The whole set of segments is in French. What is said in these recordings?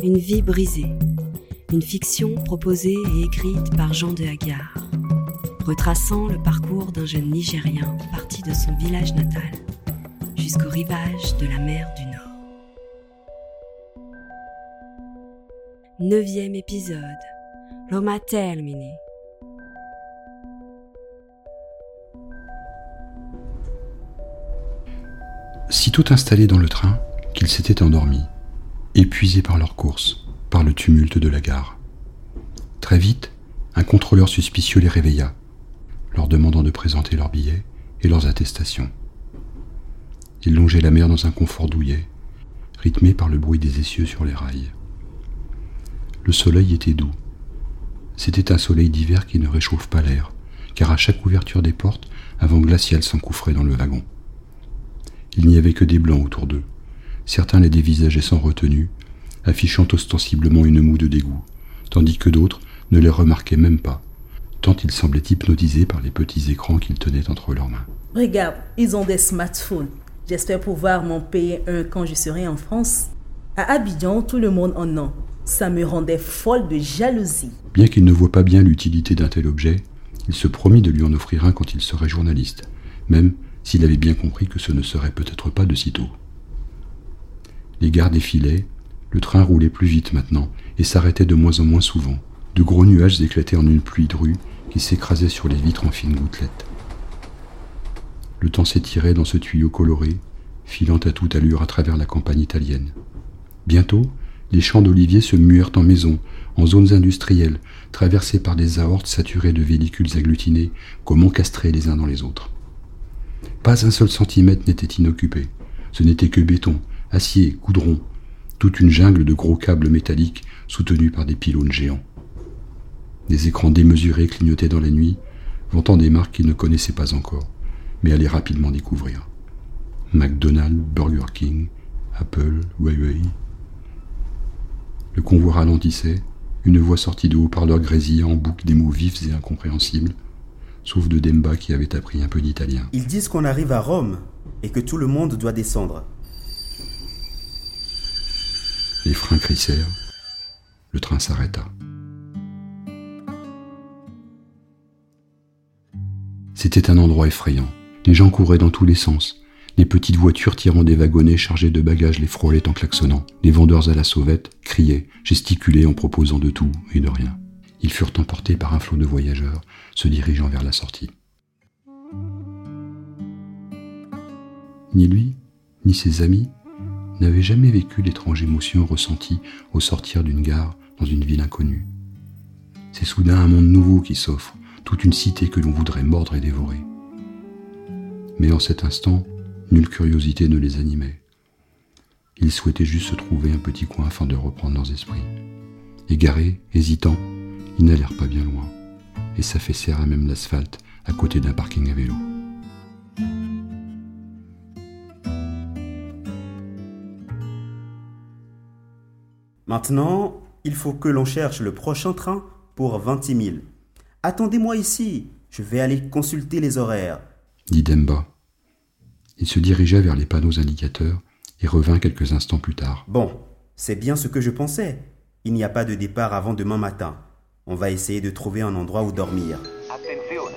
Une vie brisée. Une fiction proposée et écrite par Jean de Hagar, retraçant le parcours d'un jeune Nigérien parti de son village natal jusqu'au rivage de la mer du Nord. Neuvième épisode. L'Oma terminé. Sitôt installé dans le train, qu'ils s'étaient endormis, épuisés par leur course, par le tumulte de la gare. Très vite, un contrôleur suspicieux les réveilla, leur demandant de présenter leurs billets et leurs attestations. Ils longeaient la mer dans un confort douillet, rythmé par le bruit des essieux sur les rails. Le soleil était doux. C'était un soleil d'hiver qui ne réchauffe pas l'air, car à chaque ouverture des portes, un vent glacial s'engouffrait dans le wagon. Il n'y avait que des blancs autour d'eux. Certains les dévisageaient sans retenue, affichant ostensiblement une moue de dégoût, tandis que d'autres ne les remarquaient même pas, tant ils semblaient hypnotisés par les petits écrans qu'ils tenaient entre leurs mains. Regarde, ils ont des smartphones. J'espère pouvoir m'en payer un quand je serai en France. À Abidjan, tout le monde en a. Ça me rendait folle de jalousie. Bien qu'il ne voie pas bien l'utilité d'un tel objet, il se promit de lui en offrir un quand il serait journaliste, même s'il avait bien compris que ce ne serait peut-être pas de sitôt. Les gares défilaient, le train roulait plus vite maintenant et s'arrêtait de moins en moins souvent. De gros nuages éclataient en une pluie drue qui s'écrasait sur les vitres en fines gouttelettes. Le temps s'étirait dans ce tuyau coloré, filant à toute allure à travers la campagne italienne. Bientôt, les champs d'oliviers se muèrent en maisons, en zones industrielles, traversées par des aortes saturées de véhicules agglutinés, comme encastrés les uns dans les autres. Pas un seul centimètre n'était inoccupé. Ce n'était que béton, acier, goudron, toute une jungle de gros câbles métalliques soutenus par des pylônes géants. Des écrans démesurés clignotaient dans la nuit, vantant des marques qu'ils ne connaissaient pas encore, mais allaient rapidement découvrir. McDonald's, Burger King, Apple, Huawei. Le convoi ralentissait, une voix sortie de haut-parleur grésillait en boucle des mots vifs et incompréhensibles, sauf de Demba qui avait appris un peu d'italien. Ils disent qu'on arrive à Rome et que tout le monde doit descendre. Les freins crissèrent. Le train s'arrêta. C'était un endroit effrayant. Les gens couraient dans tous les sens. Les petites voitures tirant des wagonnets chargés de bagages les frôlaient en klaxonnant. Les vendeurs à la sauvette criaient, gesticulaient en proposant de tout et de rien. Ils furent emportés par un flot de voyageurs se dirigeant vers la sortie. Ni lui, ni ses amis n'avaient jamais vécu l'étrange émotion ressentie au sortir d'une gare dans une ville inconnue. C'est soudain un monde nouveau qui s'offre, toute une cité que l'on voudrait mordre et dévorer. Mais en cet instant, nulle curiosité ne les animait. Ils souhaitaient juste se trouver un petit coin afin de reprendre leurs esprits. Égarés, hésitants, ils n'allèrent pas bien loin, et s'affaissèrent à même l'asphalte à côté d'un parking à vélo. Maintenant, il faut que l'on cherche le prochain train pour 26 000. Attendez-moi ici, je vais aller consulter les horaires. Dit Demba. Il se dirigea vers les panneaux indicateurs et revint quelques instants plus tard. Bon, c'est bien ce que je pensais. Il n'y a pas de départ avant demain matin. On va essayer de trouver un endroit où dormir. Attenzione!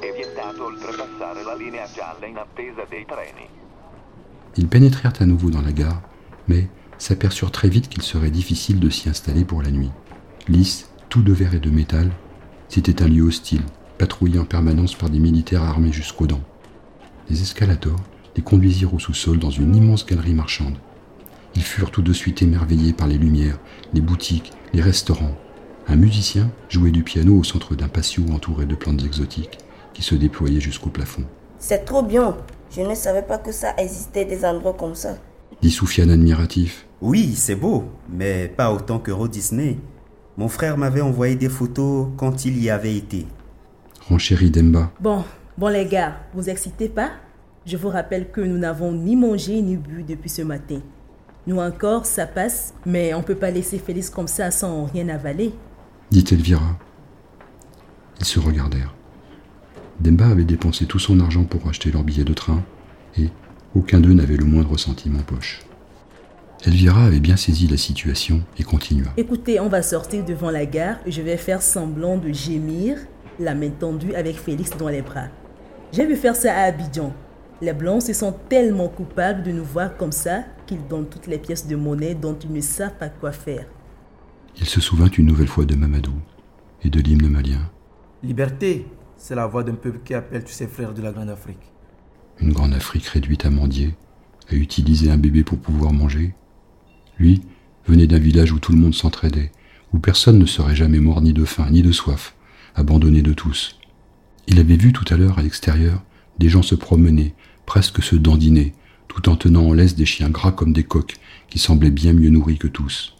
È vietato oltrepassare la linea gialla in attesa dei treni. Ils pénétrèrent à nouveau dans la gare, mais s'aperçurent très vite qu'il serait difficile de s'y installer pour la nuit. Lisse, tout de verre et de métal, c'était un lieu hostile, patrouillé en permanence par des militaires armés jusqu'aux dents. Les escalators les conduisirent au sous-sol dans une immense galerie marchande. Ils furent tout de suite émerveillés par les lumières, les boutiques, les restaurants. Un musicien jouait du piano au centre d'un patio entouré de plantes exotiques qui se déployaient jusqu'au plafond. C'est trop bien. Je ne savais pas que ça existait des endroits comme ça. Dit Soufiane admiratif. Oui, c'est beau, mais pas autant que Walt Disney. Mon frère m'avait envoyé des photos quand il y avait été. Renchérit Demba. Bon, bon les gars, vous excitez pas? Je vous rappelle que nous n'avons ni mangé ni bu depuis ce matin. Nous encore, ça passe, mais on peut pas laisser Félix comme ça sans rien avaler. Dit Elvira. Ils se regardèrent. Demba avait dépensé tout son argent pour acheter leur billet de train, et aucun d'eux n'avait le moindre centime en poche. Elvira avait bien saisi la situation et continua. Écoutez, on va sortir devant la gare et je vais faire semblant de gémir, la main tendue avec Félix dans les bras. J'ai vu faire ça à Abidjan. Les Blancs se sont tellement coupables de nous voir comme ça qu'ils donnent toutes les pièces de monnaie dont ils ne savent pas quoi faire. Il se souvint une nouvelle fois de Mamadou et de l'hymne malien. Liberté, c'est la voix d'un peuple qui appelle tous ses frères de la Grande Afrique. Une Grande Afrique réduite à mendier, à utiliser un bébé pour pouvoir manger. Lui venait d'un village où tout le monde s'entraidait, où personne ne serait jamais mort ni de faim ni de soif, abandonné de tous. Il avait vu tout à l'heure à l'extérieur des gens se promener, presque se dandiner, tout en tenant en laisse des chiens gras comme des coqs, qui semblaient bien mieux nourris que tous.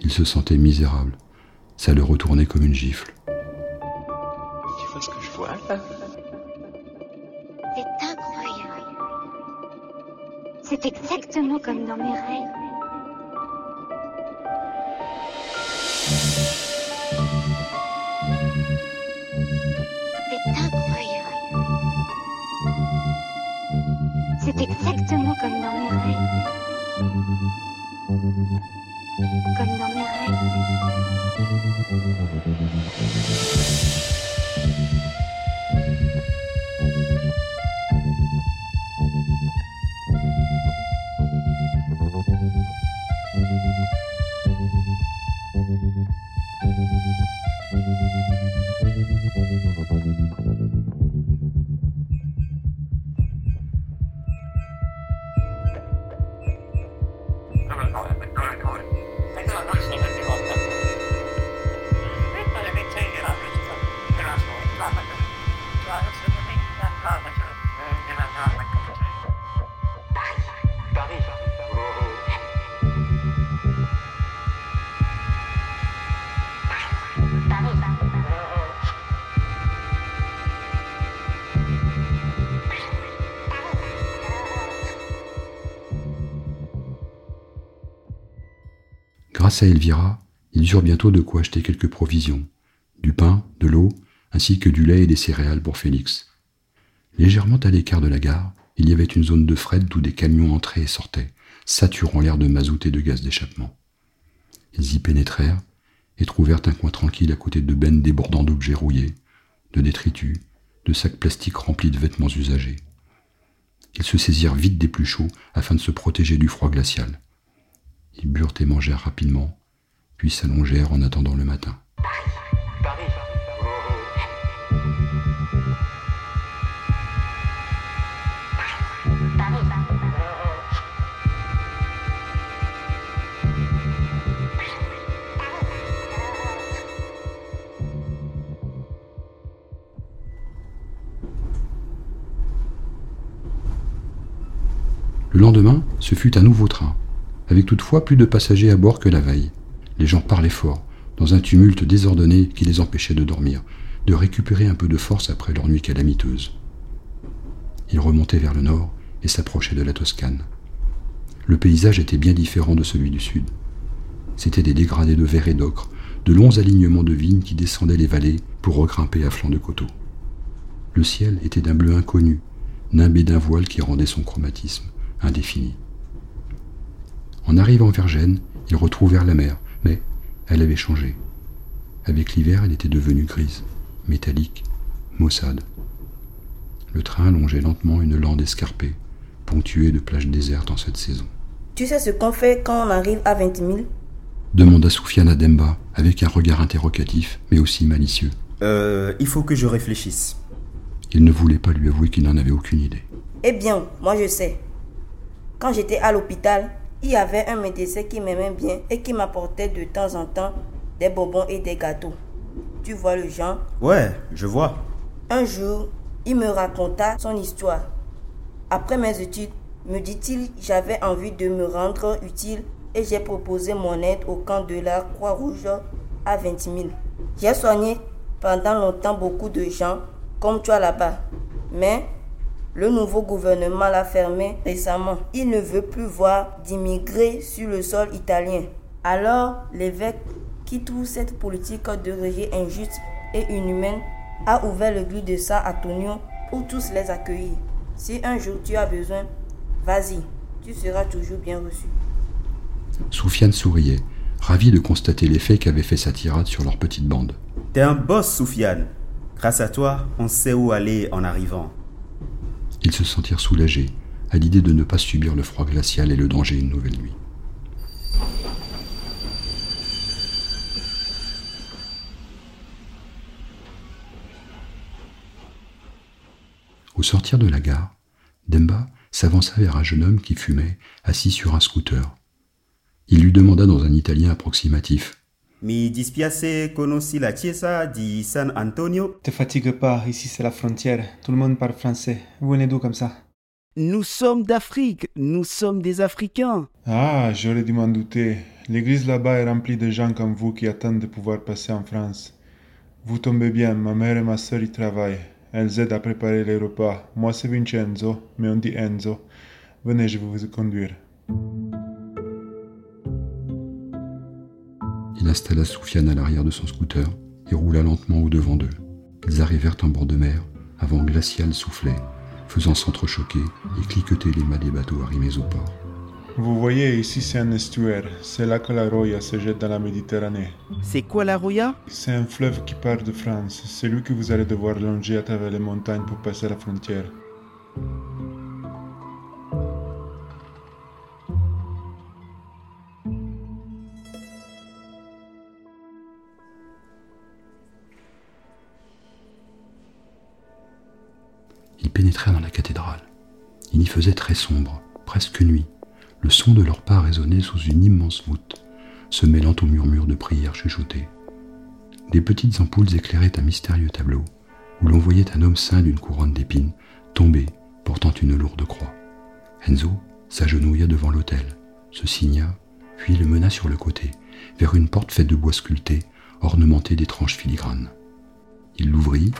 Il se sentait misérable. Ça le retournait comme une gifle. C'est incroyable. C'est exactement comme dans mes rêves. C'est incroyable. C'est exactement comme dans mes rêves. Comme dans mes rêves. Grâce à Elvira, ils eurent bientôt de quoi acheter quelques provisions, du pain, de l'eau, ainsi que du lait et des céréales pour Félix. Légèrement à l'écart de la gare, il y avait une zone de fret d'où des camions entraient et sortaient, saturant l'air de mazout et de gaz d'échappement. Ils y pénétrèrent et trouvèrent un coin tranquille à côté de bennes débordant d'objets rouillés, de détritus, de sacs plastiques remplis de vêtements usagés. Ils se saisirent vite des plus chauds afin de se protéger du froid glacial. Ils burent et mangèrent rapidement, puis s'allongèrent en attendant le matin. Le lendemain, ce fut un nouveau train, avec toutefois plus de passagers à bord que la veille. Les gens parlaient fort, dans un tumulte désordonné qui les empêchait de dormir, de récupérer un peu de force après leur nuit calamiteuse. Ils remontaient vers le nord et s'approchaient de la Toscane. Le paysage était bien différent de celui du sud. C'étaient des dégradés de verre et d'ocre, de longs alignements de vignes qui descendaient les vallées pour regrimper à flanc de coteaux. Le ciel était d'un bleu inconnu, nimbé d'un voile qui rendait son chromatisme indéfini. En arrivant vers Gênes, ils retrouvèrent la mer, mais elle avait changé. Avec l'hiver, elle était devenue grise, métallique, maussade. Le train longeait lentement une lande escarpée, ponctuée de plages désertes en cette saison. Tu sais ce qu'on fait quand on arrive à 20 000 demanda Soufiane Demba avec un regard interrogatif, mais aussi malicieux. Euh, il faut que je réfléchisse. Il ne voulait pas lui avouer qu'il n'en avait aucune idée. Eh bien, moi je sais. Quand j'étais à l'hôpital, il y avait un médecin qui m'aimait bien et qui m'apportait de temps en temps des bonbons et des gâteaux. Tu vois le genre? Ouais, je vois. Un jour, il me raconta son histoire. Après mes études, me dit-il, j'avais envie de me rendre utile et j'ai proposé mon aide au camp de la Croix-Rouge à 20 000. J'ai soigné pendant longtemps beaucoup de gens comme toi là-bas. Mais le nouveau gouvernement l'a fermé récemment. Il ne veut plus voir d'immigrés sur le sol italien. Alors, l'évêque, qui trouve cette politique de rejet injuste et inhumaine, a ouvert l'église de San Antonio pour tous les accueillir. Si un jour tu as besoin, vas-y, tu seras toujours bien reçu. Soufiane souriait, ravi de constater l'effet qu'avait fait sa tirade sur leur petite bande. T'es un boss, Soufiane. Grâce à toi, on sait où aller en arrivant. Ils se sentirent soulagés à l'idée de ne pas subir le froid glacial et le danger une nouvelle nuit. Au sortir de la gare, Demba s'avança vers un jeune homme qui fumait, assis sur un scooter. Il lui demanda dans un italien approximatif Mi dispiace conosci la chiesa di San Antonio. Te fatigue pas, ici c'est la frontière. Tout le monde parle français. Vous venez d'où comme ça? Nous sommes d'Afrique, nous sommes des Africains. Ah, j'aurais dû m'en douter. L'église là-bas est remplie de gens comme vous qui attendent de pouvoir passer en France. Vous tombez bien, ma mère et ma sœur y travaillent. Elles aident à préparer les repas. Moi c'est Vincenzo, mais on dit Enzo. Venez, je vais vous conduire. Il installa Soufiane à l'arrière de son scooter et roula lentement au devant d'eux. Ils arrivèrent en bord de mer, un vent glacial soufflait, faisant s'entrechoquer et cliqueter les mâts des bateaux arrimés au port. Vous voyez, ici c'est un estuaire. C'est là que la Roya se jette dans la Méditerranée. C'est quoi la Roya? C'est un fleuve qui part de France. C'est lui que vous allez devoir longer à travers les montagnes pour passer la frontière. Très sombre, presque nuit. Le son de leurs pas résonnait sous une immense voûte, se mêlant au murmure de prières chuchotées. Des petites ampoules éclairaient un mystérieux tableau, où l'on voyait un homme ceint d'une couronne d'épines, tomber, portant une lourde croix. Enzo s'agenouilla devant l'autel, se signa, puis le mena sur le côté, vers une porte faite de bois sculpté, ornementée d'étranges filigranes. Il l'ouvrit,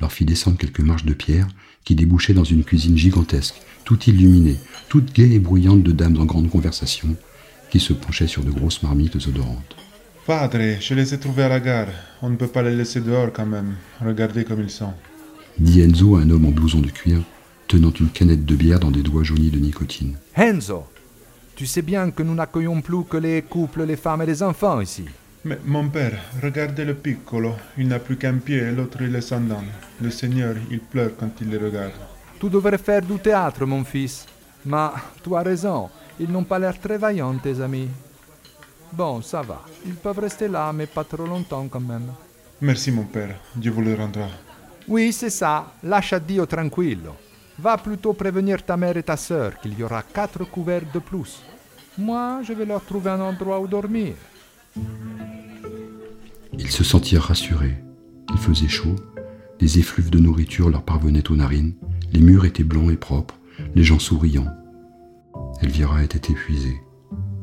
leur fit descendre quelques marches de pierre qui débouchaient dans une cuisine gigantesque, toute illuminée, toute gaie et bruyante de dames en grande conversation, qui se penchaient sur de grosses marmites odorantes. Padre, je les ai trouvés à la gare. On ne peut pas les laisser dehors quand même. Regardez comme ils sont. Dit Enzo à un homme en blouson de cuir, tenant une canette de bière dans des doigts jaunis de nicotine. Enzo, tu sais bien que nous n'accueillons plus que les couples, les femmes et les enfants ici. Mais mon père, regardez le piccolo. Il n'a plus qu'un pied et l'autre il est sans dents. Le Seigneur, il pleure quand il les regarde. Tu devrais faire du théâtre, mon fils. Mais tu as raison, ils n'ont pas l'air très vaillants, tes amis. Bon, ça va. Ils peuvent rester là, mais pas trop longtemps quand même. Merci mon père, Dieu vous le rendra. Oui, c'est ça. Lascia Dio tranquillo. Va plutôt prévenir ta mère et ta sœur qu'il y aura quatre couverts de plus. Moi, je vais leur trouver un endroit où dormir. Ils se sentirent rassurés. Il faisait chaud, des effluves de nourriture leur parvenaient aux narines, les murs étaient blancs et propres, les gens souriants. Elvira était épuisée.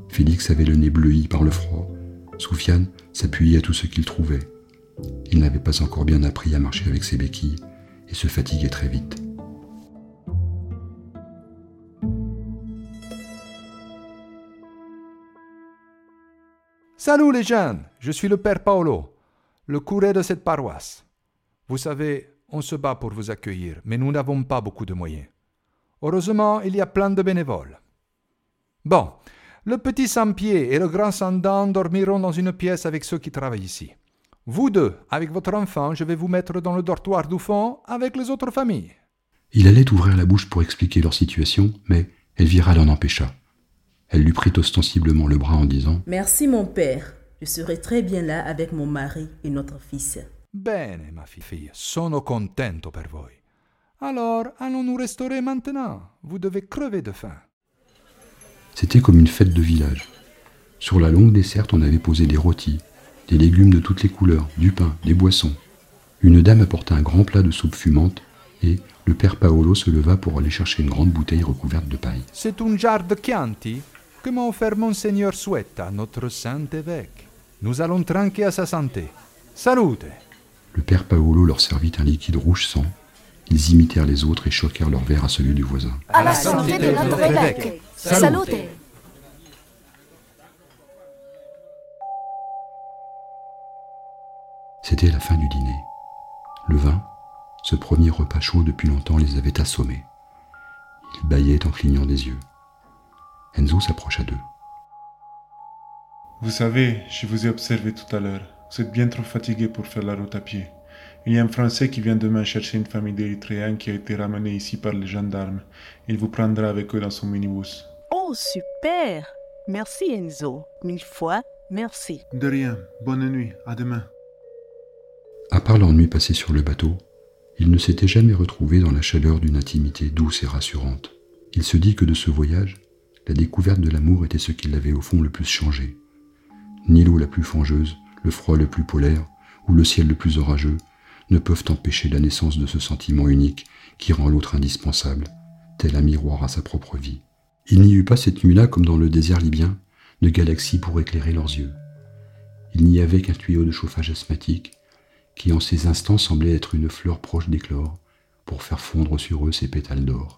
Félix avait le nez bleui par le froid. Soufiane s'appuyait à tout ce qu'il trouvait. Il n'avait pas encore bien appris à marcher avec ses béquilles et se fatiguait très vite. Salut les jeunes, je suis le père Paolo, le curé de cette paroisse. Vous savez, on se bat pour vous accueillir, mais nous n'avons pas beaucoup de moyens. Heureusement, il y a plein de bénévoles. Bon, le petit sans-pied et le grand sans-dents dormiront dans une pièce avec ceux qui travaillent ici. Vous deux, avec votre enfant, je vais vous mettre dans le dortoir du fond avec les autres familles. Il allait ouvrir la bouche pour expliquer leur situation, mais Elvira l'en empêcha. Elle lui prit ostensiblement le bras en disant Merci mon père, je serai très bien là avec mon mari et notre fils. Bene, ma fille, sono contento per voi. Alors, allons-nous restaurer maintenant. Vous devez crever de faim. C'était comme une fête de village. Sur la longue desserte, on avait posé des rôtis, des légumes de toutes les couleurs, du pain, des boissons. Une dame apporta un grand plat de soupe fumante et le père Paolo se leva pour aller chercher une grande bouteille recouverte de paille. C'est un jar de Chianti? Que m'a offert Monseigneur Suetta, notre saint évêque? Nous allons trinquer à sa santé. Salute Le père Paolo leur servit un liquide rouge sang. Ils imitèrent les autres et choquèrent leur verre à celui du voisin. À la santé de notre évêque. Salute C'était la fin du dîner. Le vin, ce premier repas chaud depuis longtemps, les avait assommés. Ils bâillaient en clignant des yeux. Enzo s'approcha d'eux. Vous savez, je vous ai observé tout à l'heure. Vous êtes bien trop fatigué pour faire la route à pied. Il y a un Français qui vient demain chercher une famille d'Érythréens qui a été ramenée ici par les gendarmes. Il vous prendra avec eux dans son minibus. Oh, super Merci Enzo. Mille fois, merci. De rien. Bonne nuit. À demain. À part l'ennui passé sur le bateau, il ne s'était jamais retrouvé dans la chaleur d'une intimité douce et rassurante. Il se dit que de ce voyage, la découverte de l'amour était ce qui l'avait au fond le plus changé. Ni l'eau la plus fangeuse, le froid le plus polaire, ou le ciel le plus orageux, ne peuvent empêcher la naissance de ce sentiment unique qui rend l'autre indispensable, tel un miroir à sa propre vie. Il n'y eut pas cette nuit-là, comme dans le désert libyen, de galaxies pour éclairer leurs yeux. Il n'y avait qu'un tuyau de chauffage asthmatique, qui en ces instants semblait être une fleur proche d'éclore, pour faire fondre sur eux ses pétales d'or.